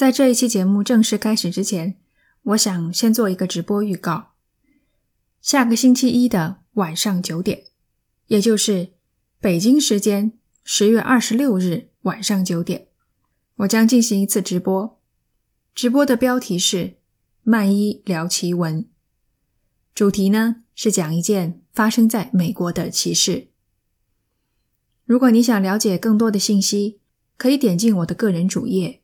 在这一期节目正式开始之前，我想先做一个直播预告。下个星期一的晚上九点，也就是北京时间十月二十六日晚上九点，我将进行一次直播。直播的标题是“漫一聊奇闻”，主题呢是讲一件发生在美国的奇事。如果你想了解更多的信息，可以点进我的个人主页。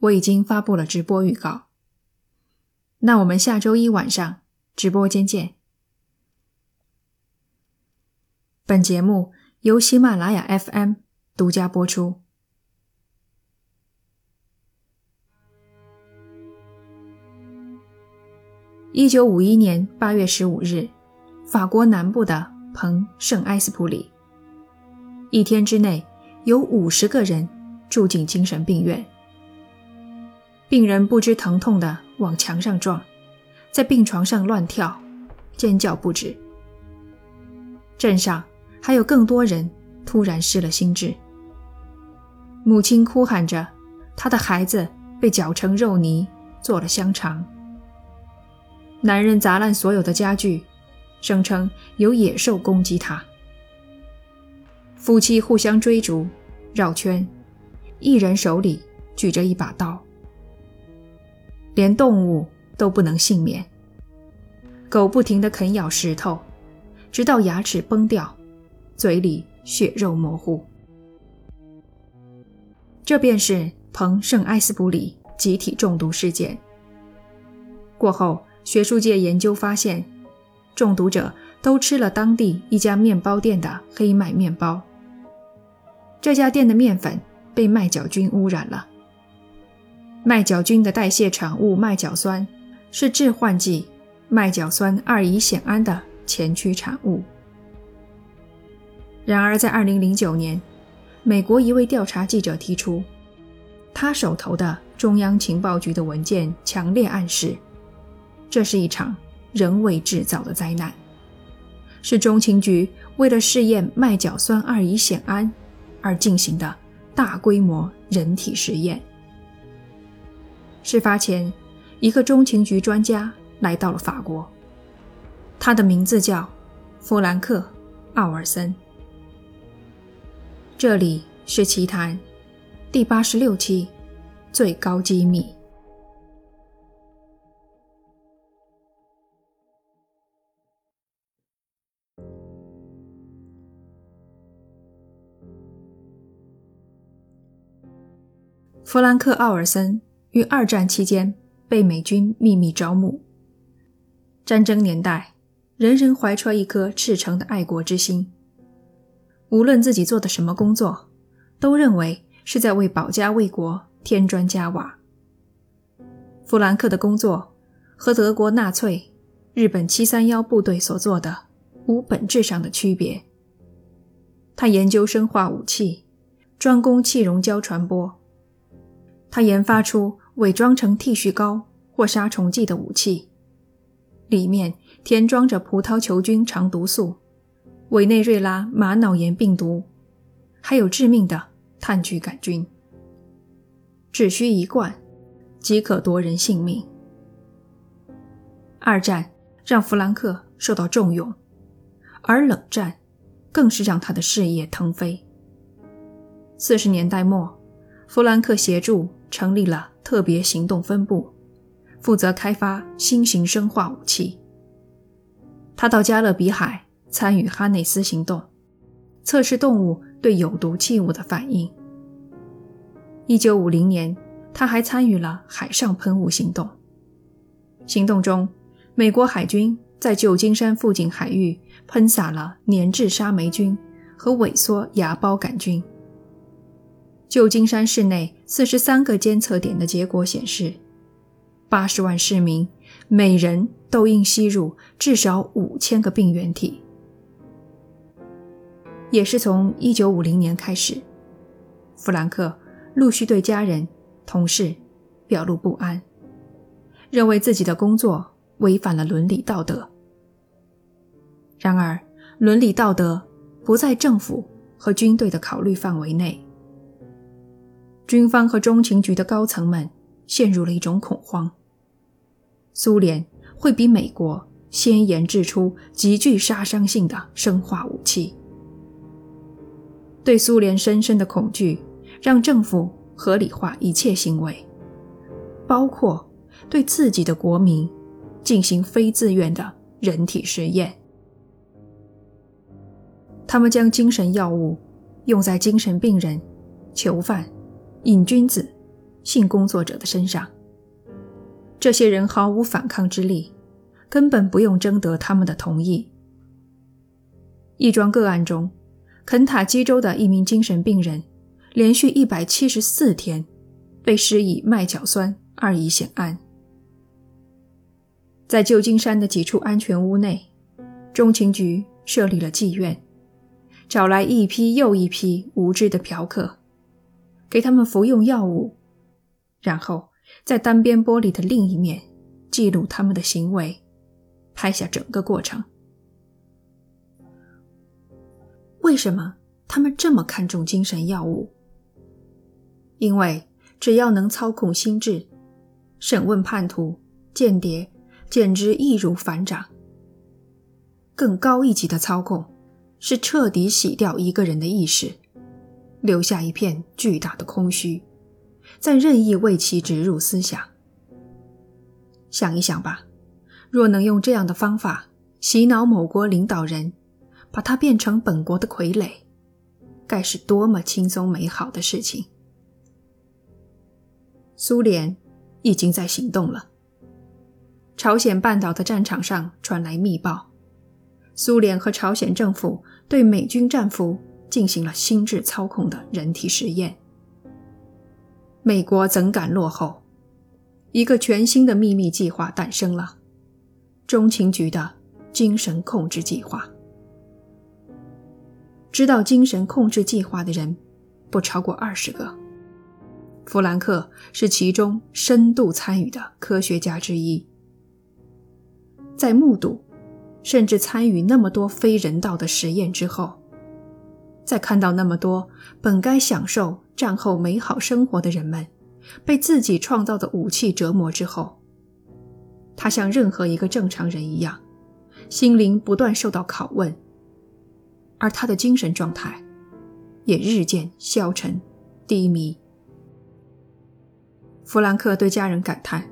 我已经发布了直播预告，那我们下周一晚上直播间见。本节目由喜马拉雅 FM 独家播出。一九五一年八月十五日，法国南部的彭圣埃斯普里，一天之内有五十个人住进精神病院。病人不知疼痛地往墙上撞，在病床上乱跳，尖叫不止。镇上还有更多人突然失了心智。母亲哭喊着，她的孩子被搅成肉泥，做了香肠。男人砸烂所有的家具，声称有野兽攻击他。夫妻互相追逐，绕圈，一人手里举着一把刀。连动物都不能幸免。狗不停地啃咬石头，直到牙齿崩掉，嘴里血肉模糊。这便是彭圣埃斯布里集体中毒事件。过后，学术界研究发现，中毒者都吃了当地一家面包店的黑麦面包。这家店的面粉被麦角菌污染了。麦角菌的代谢产物麦角酸是致幻剂麦角酸二乙酰胺的前驱产物。然而，在2009年，美国一位调查记者提出，他手头的中央情报局的文件强烈暗示，这是一场人为制造的灾难，是中情局为了试验麦角酸二乙酰胺而进行的大规模人体实验。事发前，一个中情局专家来到了法国。他的名字叫弗兰克·奥尔森。这里是奇谈第八十六期，最高机密。弗兰克·奥尔森。于二战期间被美军秘密招募。战争年代，人人怀揣一颗赤诚的爱国之心，无论自己做的什么工作，都认为是在为保家卫国添砖加瓦。弗兰克的工作和德国纳粹、日本七三幺部队所做的无本质上的区别。他研究生化武器，专攻气溶胶传播。他研发出伪装成剃须膏或杀虫剂的武器，里面填装着葡萄球菌肠毒素、委内瑞拉玛瑙炎病毒，还有致命的炭疽杆菌。只需一罐，即可夺人性命。二战让弗兰克受到重用，而冷战更是让他的事业腾飞。四十年代末，弗兰克协助。成立了特别行动分部，负责开发新型生化武器。他到加勒比海参与哈内斯行动，测试动物对有毒气物的反应。一九五零年，他还参与了海上喷雾行动。行动中，美国海军在旧金山附近海域喷洒了粘质沙霉菌和萎缩芽孢杆菌。旧金山市内四十三个监测点的结果显示，八十万市民每人都应吸入至少五千个病原体。也是从一九五零年开始，弗兰克陆续对家人、同事表露不安，认为自己的工作违反了伦理道德。然而，伦理道德不在政府和军队的考虑范围内。军方和中情局的高层们陷入了一种恐慌：苏联会比美国先研制出极具杀伤性的生化武器。对苏联深深的恐惧，让政府合理化一切行为，包括对自己的国民进行非自愿的人体实验。他们将精神药物用在精神病人、囚犯、瘾君子、性工作者的身上。这些人毫无反抗之力，根本不用征得他们的同意。一桩个案中，肯塔基州的一名精神病人连续一百七十四天被施以麦角酸二乙酰胺。在旧金山的几处安全屋内，中情局设立了妓院。找来一批又一批无知的嫖客，给他们服用药物，然后在单边玻璃的另一面记录他们的行为，拍下整个过程。为什么他们这么看重精神药物？因为只要能操控心智，审问叛徒、间谍，简直易如反掌。更高一级的操控。是彻底洗掉一个人的意识，留下一片巨大的空虚，再任意为其植入思想。想一想吧，若能用这样的方法洗脑某国领导人，把他变成本国的傀儡，该是多么轻松美好的事情！苏联已经在行动了，朝鲜半岛的战场上传来密报。苏联和朝鲜政府对美军战俘进行了心智操控的人体实验。美国怎敢落后？一个全新的秘密计划诞生了——中情局的精神控制计划。知道精神控制计划的人不超过二十个。弗兰克是其中深度参与的科学家之一，在目睹。甚至参与那么多非人道的实验之后，在看到那么多本该享受战后美好生活的人们被自己创造的武器折磨之后，他像任何一个正常人一样，心灵不断受到拷问，而他的精神状态也日渐消沉低迷。弗兰克对家人感叹：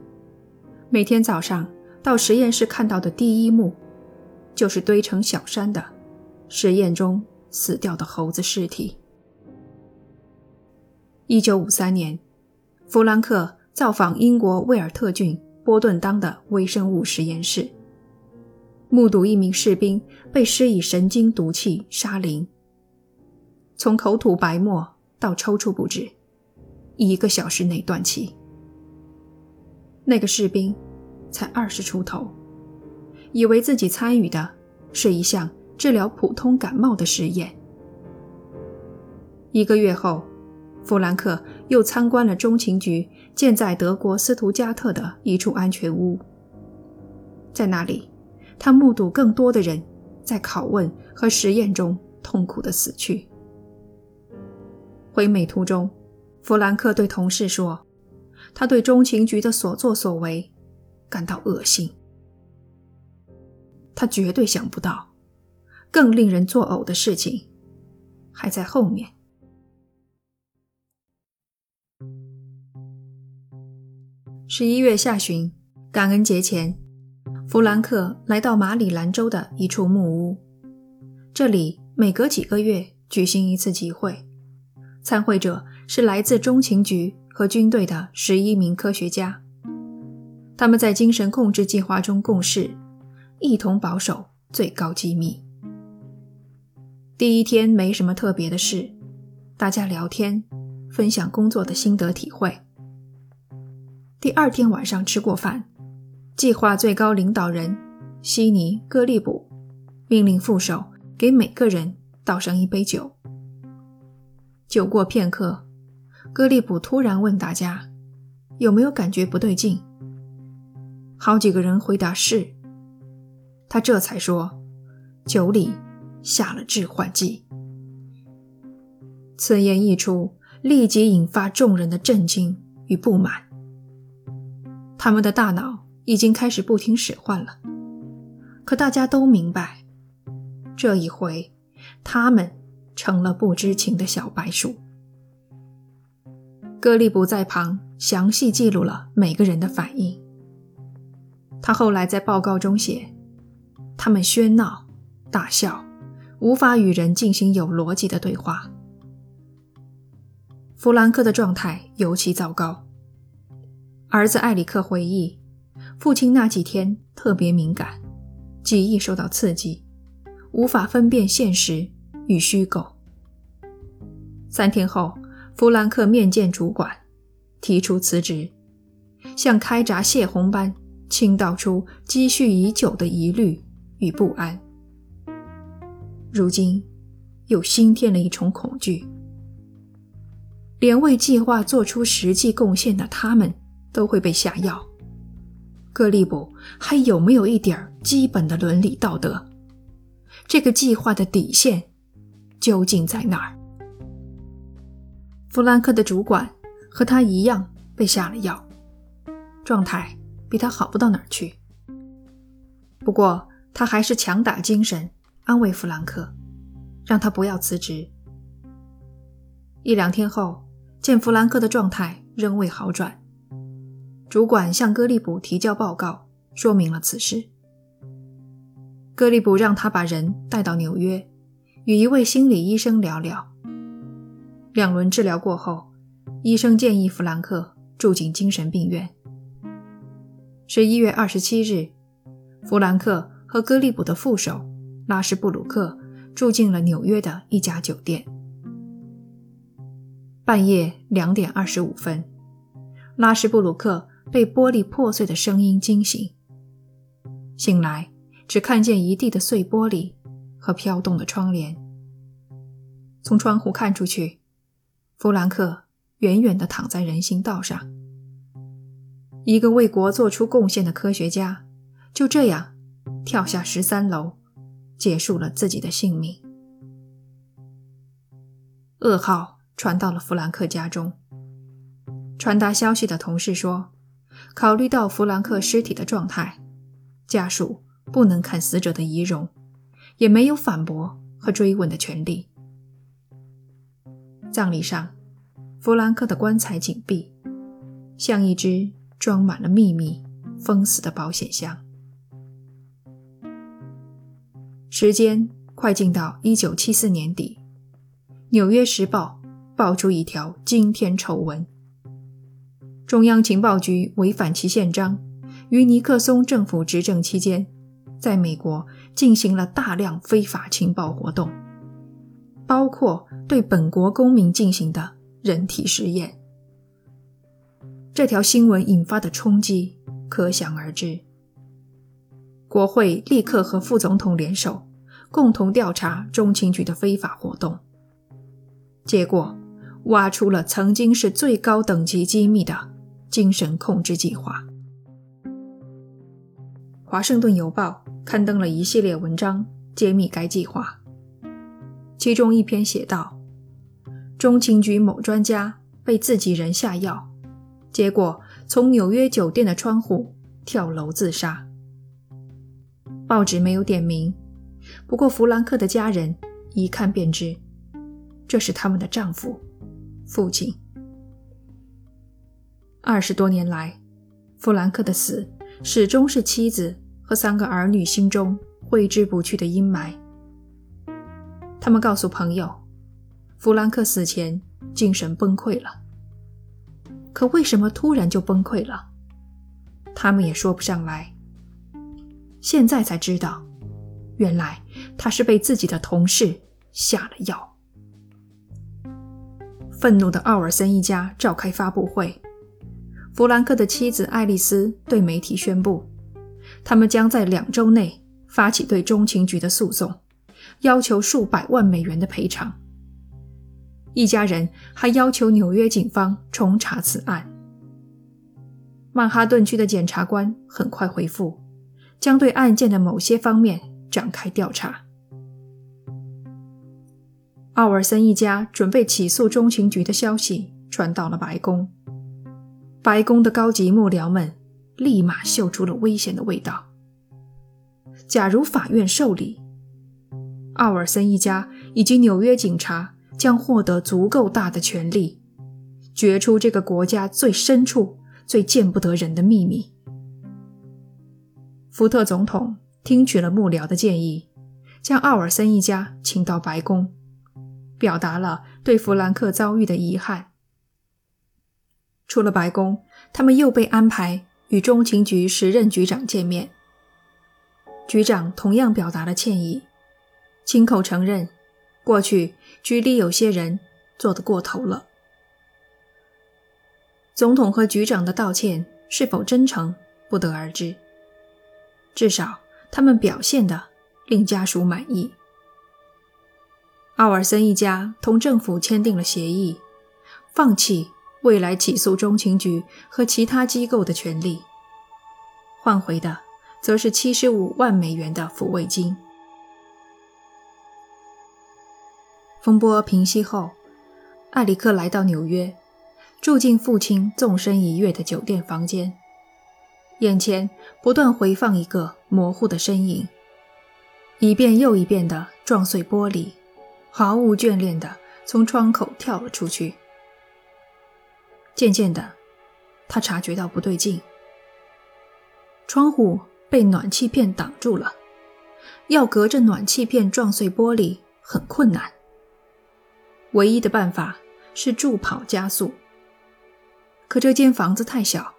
每天早上到实验室看到的第一幕。就是堆成小山的实验中死掉的猴子尸体。一九五三年，弗兰克造访英国威尔特郡波顿当的微生物实验室，目睹一名士兵被施以神经毒气沙林，从口吐白沫到抽搐不止，一个小时内断气。那个士兵才二十出头。以为自己参与的是一项治疗普通感冒的实验。一个月后，弗兰克又参观了中情局建在德国斯图加特的一处安全屋。在那里，他目睹更多的人在拷问和实验中痛苦的死去。回美途中，弗兰克对同事说：“他对中情局的所作所为感到恶心。”他绝对想不到，更令人作呕的事情还在后面。十一月下旬，感恩节前，弗兰克来到马里兰州的一处木屋，这里每隔几个月举行一次集会，参会者是来自中情局和军队的十一名科学家，他们在精神控制计划中共事。一同保守最高机密。第一天没什么特别的事，大家聊天，分享工作的心得体会。第二天晚上吃过饭，计划最高领导人悉尼·戈利卜命令副手给每个人倒上一杯酒。酒过片刻，戈利卜突然问大家有没有感觉不对劲。好几个人回答是。他这才说，酒里下了致幻剂。此言一出，立即引发众人的震惊与不满。他们的大脑已经开始不听使唤了。可大家都明白，这一回他们成了不知情的小白鼠。格利不在旁详细记录了每个人的反应。他后来在报告中写：“他们喧闹、大笑，无法与人进行有逻辑的对话。”弗兰克的状态尤其糟糕。儿子艾里克回忆，父亲那几天特别敏感，记忆受到刺激，无法分辨现实与虚构。三天后，弗兰克面见主管，提出辞职，像开闸泄洪般。倾倒出积蓄已久的疑虑与不安，如今又新添了一重恐惧。连为计划做出实际贡献的他们都会被下药，格利卜还有没有一点基本的伦理道德？这个计划的底线究竟在哪儿？弗兰克的主管和他一样被下了药，状态。比他好不到哪儿去。不过他还是强打精神安慰弗兰克，让他不要辞职。一两天后，见弗兰克的状态仍未好转，主管向格利卜提交报告，说明了此事。格利卜让他把人带到纽约，与一位心理医生聊聊。两轮治疗过后，医生建议弗兰克住进精神病院。十一月二十七日，弗兰克和格利卜的副手拉什布鲁克住进了纽约的一家酒店。半夜两点二十五分，拉什布鲁克被玻璃破碎的声音惊醒。醒来，只看见一地的碎玻璃和飘动的窗帘。从窗户看出去，弗兰克远远地躺在人行道上。一个为国做出贡献的科学家，就这样跳下十三楼，结束了自己的性命。噩耗传到了弗兰克家中。传达消息的同事说，考虑到弗兰克尸体的状态，家属不能看死者的遗容，也没有反驳和追问的权利。葬礼上，弗兰克的棺材紧闭，像一只。装满了秘密、封死的保险箱。时间快进到一九七四年底，《纽约时报》爆出一条惊天丑闻：中央情报局违反其宪章，于尼克松政府执政期间，在美国进行了大量非法情报活动，包括对本国公民进行的人体实验。这条新闻引发的冲击可想而知。国会立刻和副总统联手，共同调查中情局的非法活动。结果挖出了曾经是最高等级机密的精神控制计划。《华盛顿邮报》刊登了一系列文章，揭秘该计划。其中一篇写道：中情局某专家被自己人下药。结果从纽约酒店的窗户跳楼自杀。报纸没有点名，不过弗兰克的家人一看便知，这是他们的丈夫、父亲。二十多年来，弗兰克的死始终是妻子和三个儿女心中挥之不去的阴霾。他们告诉朋友，弗兰克死前精神崩溃了。可为什么突然就崩溃了？他们也说不上来。现在才知道，原来他是被自己的同事下了药。愤怒的奥尔森一家召开发布会，弗兰克的妻子爱丽丝对媒体宣布，他们将在两周内发起对中情局的诉讼，要求数百万美元的赔偿。一家人还要求纽约警方重查此案。曼哈顿区的检察官很快回复，将对案件的某些方面展开调查。奥尔森一家准备起诉中情局的消息传到了白宫，白宫的高级幕僚们立马嗅出了危险的味道。假如法院受理，奥尔森一家以及纽约警察将获得足够大的权力，掘出这个国家最深处、最见不得人的秘密。福特总统听取了幕僚的建议，将奥尔森一家请到白宫，表达了对弗兰克遭遇的遗憾。出了白宫，他们又被安排与中情局时任局长见面。局长同样表达了歉意，亲口承认过去局里有些人做得过头了。总统和局长的道歉是否真诚，不得而知。至少他们表现的令家属满意。奥尔森一家同政府签订了协议，放弃。未来起诉中情局和其他机构的权利，换回的则是七十五万美元的抚慰金。风波平息后，艾里克来到纽约，住进父亲纵身一跃的酒店房间，眼前不断回放一个模糊的身影，一遍又一遍地撞碎玻璃，毫无眷恋的从窗口跳了出去。渐渐的，他察觉到不对劲。窗户被暖气片挡住了，要隔着暖气片撞碎玻璃很困难。唯一的办法是助跑加速，可这间房子太小，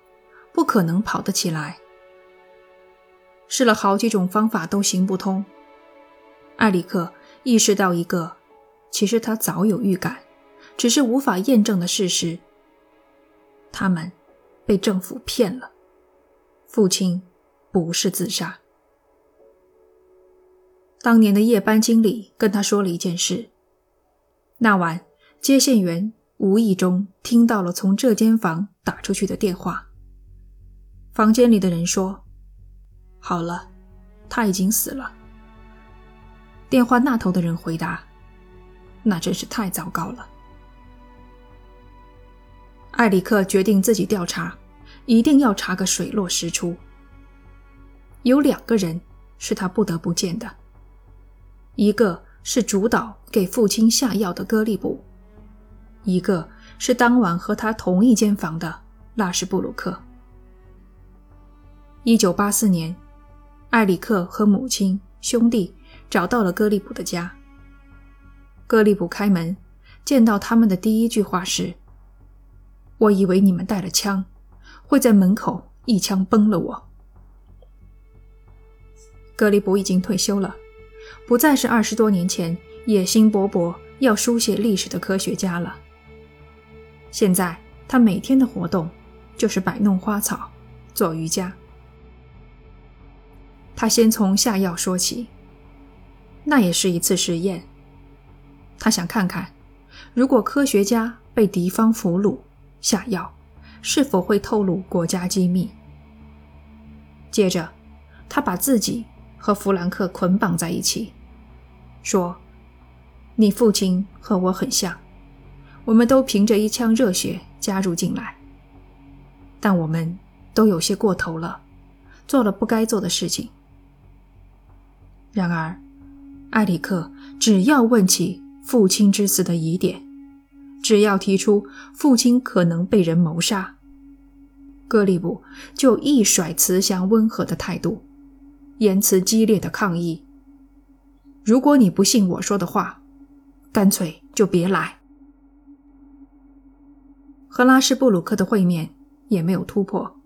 不可能跑得起来。试了好几种方法都行不通。艾里克意识到一个，其实他早有预感，只是无法验证的事实。他们被政府骗了，父亲不是自杀。当年的夜班经理跟他说了一件事：那晚接线员无意中听到了从这间房打出去的电话。房间里的人说：“好了，他已经死了。”电话那头的人回答：“那真是太糟糕了。”艾里克决定自己调查，一定要查个水落石出。有两个人是他不得不见的，一个是主导给父亲下药的戈利卜，一个是当晚和他同一间房的拉什布鲁克。一九八四年，艾里克和母亲、兄弟找到了戈利卜的家。戈利卜开门，见到他们的第一句话是。我以为你们带了枪，会在门口一枪崩了我。格里卜已经退休了，不再是二十多年前野心勃勃要书写历史的科学家了。现在他每天的活动就是摆弄花草、做瑜伽。他先从下药说起，那也是一次实验。他想看看，如果科学家被敌方俘虏。下药是否会透露国家机密？接着，他把自己和弗兰克捆绑在一起，说：“你父亲和我很像，我们都凭着一腔热血加入进来，但我们都有些过头了，做了不该做的事情。”然而，埃里克只要问起父亲之死的疑点。只要提出父亲可能被人谋杀，格里布就一甩慈祥温和的态度，言辞激烈的抗议：“如果你不信我说的话，干脆就别来。”和拉什布鲁克的会面也没有突破，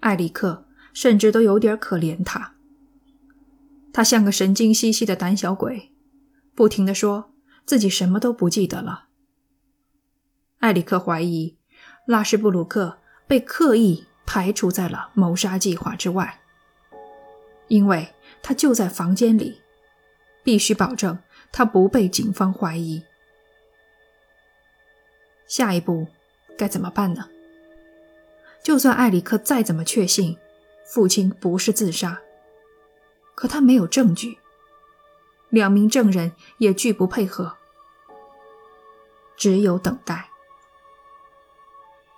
艾里克甚至都有点可怜他。他像个神经兮兮的胆小鬼，不停地说自己什么都不记得了。艾里克怀疑拉什布鲁克被刻意排除在了谋杀计划之外，因为他就在房间里，必须保证他不被警方怀疑。下一步该怎么办呢？就算艾里克再怎么确信父亲不是自杀，可他没有证据，两名证人也拒不配合，只有等待。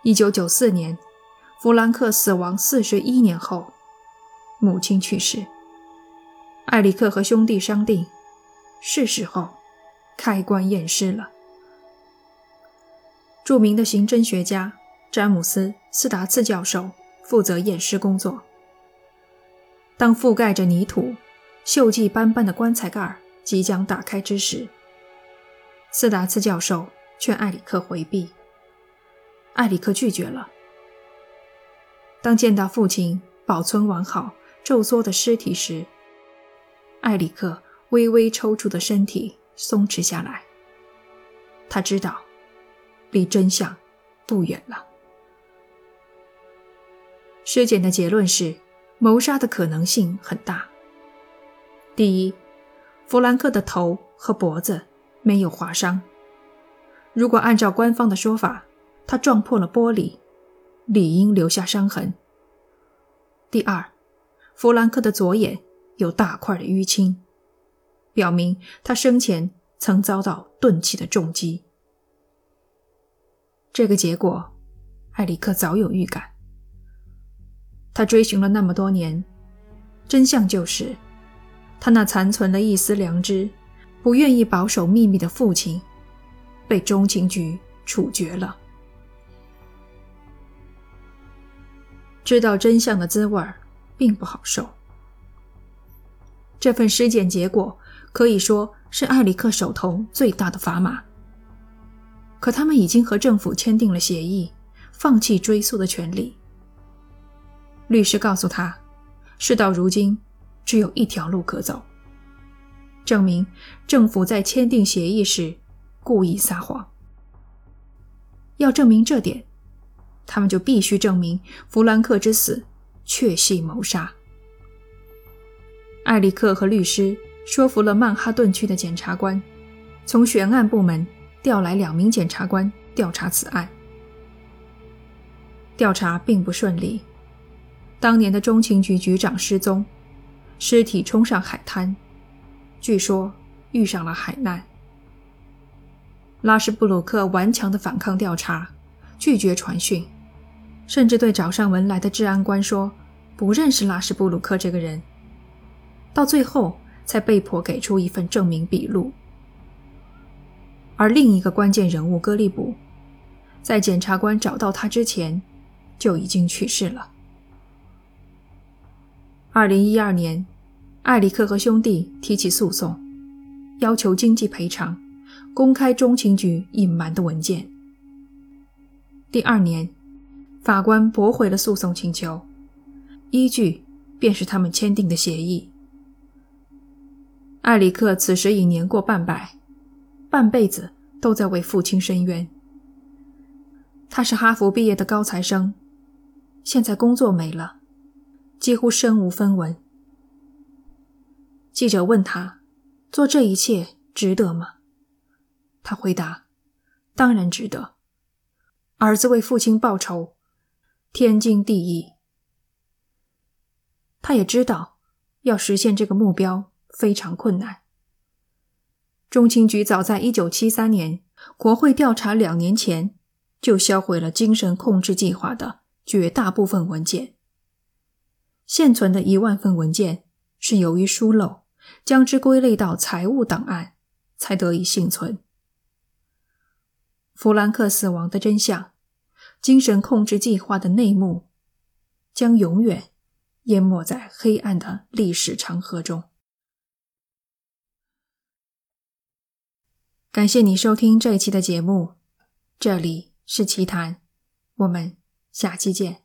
一九九四年，弗兰克死亡四十一年后，母亲去世。艾里克和兄弟商定，是时候开棺验尸了。著名的刑侦学家詹姆斯·斯达茨教授负责验尸工作。当覆盖着泥土、锈迹斑斑的棺材盖儿即将打开之时，斯达茨教授劝艾里克回避。艾里克拒绝了。当见到父亲保存完好、皱缩的尸体时，艾里克微微抽搐的身体松弛下来。他知道，离真相不远了。尸检的结论是，谋杀的可能性很大。第一，弗兰克的头和脖子没有划伤。如果按照官方的说法，他撞破了玻璃，理应留下伤痕。第二，弗兰克的左眼有大块的淤青，表明他生前曾遭到钝器的重击。这个结果，艾里克早有预感。他追寻了那么多年，真相就是，他那残存了一丝良知、不愿意保守秘密的父亲，被中情局处决了。知道真相的滋味并不好受。这份尸检结果可以说是艾里克手头最大的砝码。可他们已经和政府签订了协议，放弃追诉的权利。律师告诉他，事到如今只有一条路可走：证明政府在签订协议时故意撒谎。要证明这点。他们就必须证明弗兰克之死确系谋杀。艾里克和律师说服了曼哈顿区的检察官，从悬案部门调来两名检察官调查此案。调查并不顺利，当年的中情局局长失踪，尸体冲上海滩，据说遇上了海难。拉什布鲁克顽强地反抗调查，拒绝传讯。甚至对找上门来的治安官说不认识拉什布鲁克这个人，到最后才被迫给出一份证明笔录。而另一个关键人物戈利卜，在检察官找到他之前就已经去世了。二零一二年，艾里克和兄弟提起诉讼，要求经济赔偿，公开中情局隐瞒的文件。第二年。法官驳回了诉讼请求，依据便是他们签订的协议。艾里克此时已年过半百，半辈子都在为父亲申冤。他是哈佛毕业的高材生，现在工作没了，几乎身无分文。记者问他：“做这一切值得吗？”他回答：“当然值得。儿子为父亲报仇。”天经地义。他也知道，要实现这个目标非常困难。中情局早在1973年国会调查两年前，就销毁了精神控制计划的绝大部分文件。现存的一万份文件是由于疏漏，将之归类到财务档案，才得以幸存。弗兰克死亡的真相。精神控制计划的内幕将永远淹没在黑暗的历史长河中。感谢你收听这一期的节目，这里是奇谈，我们下期见。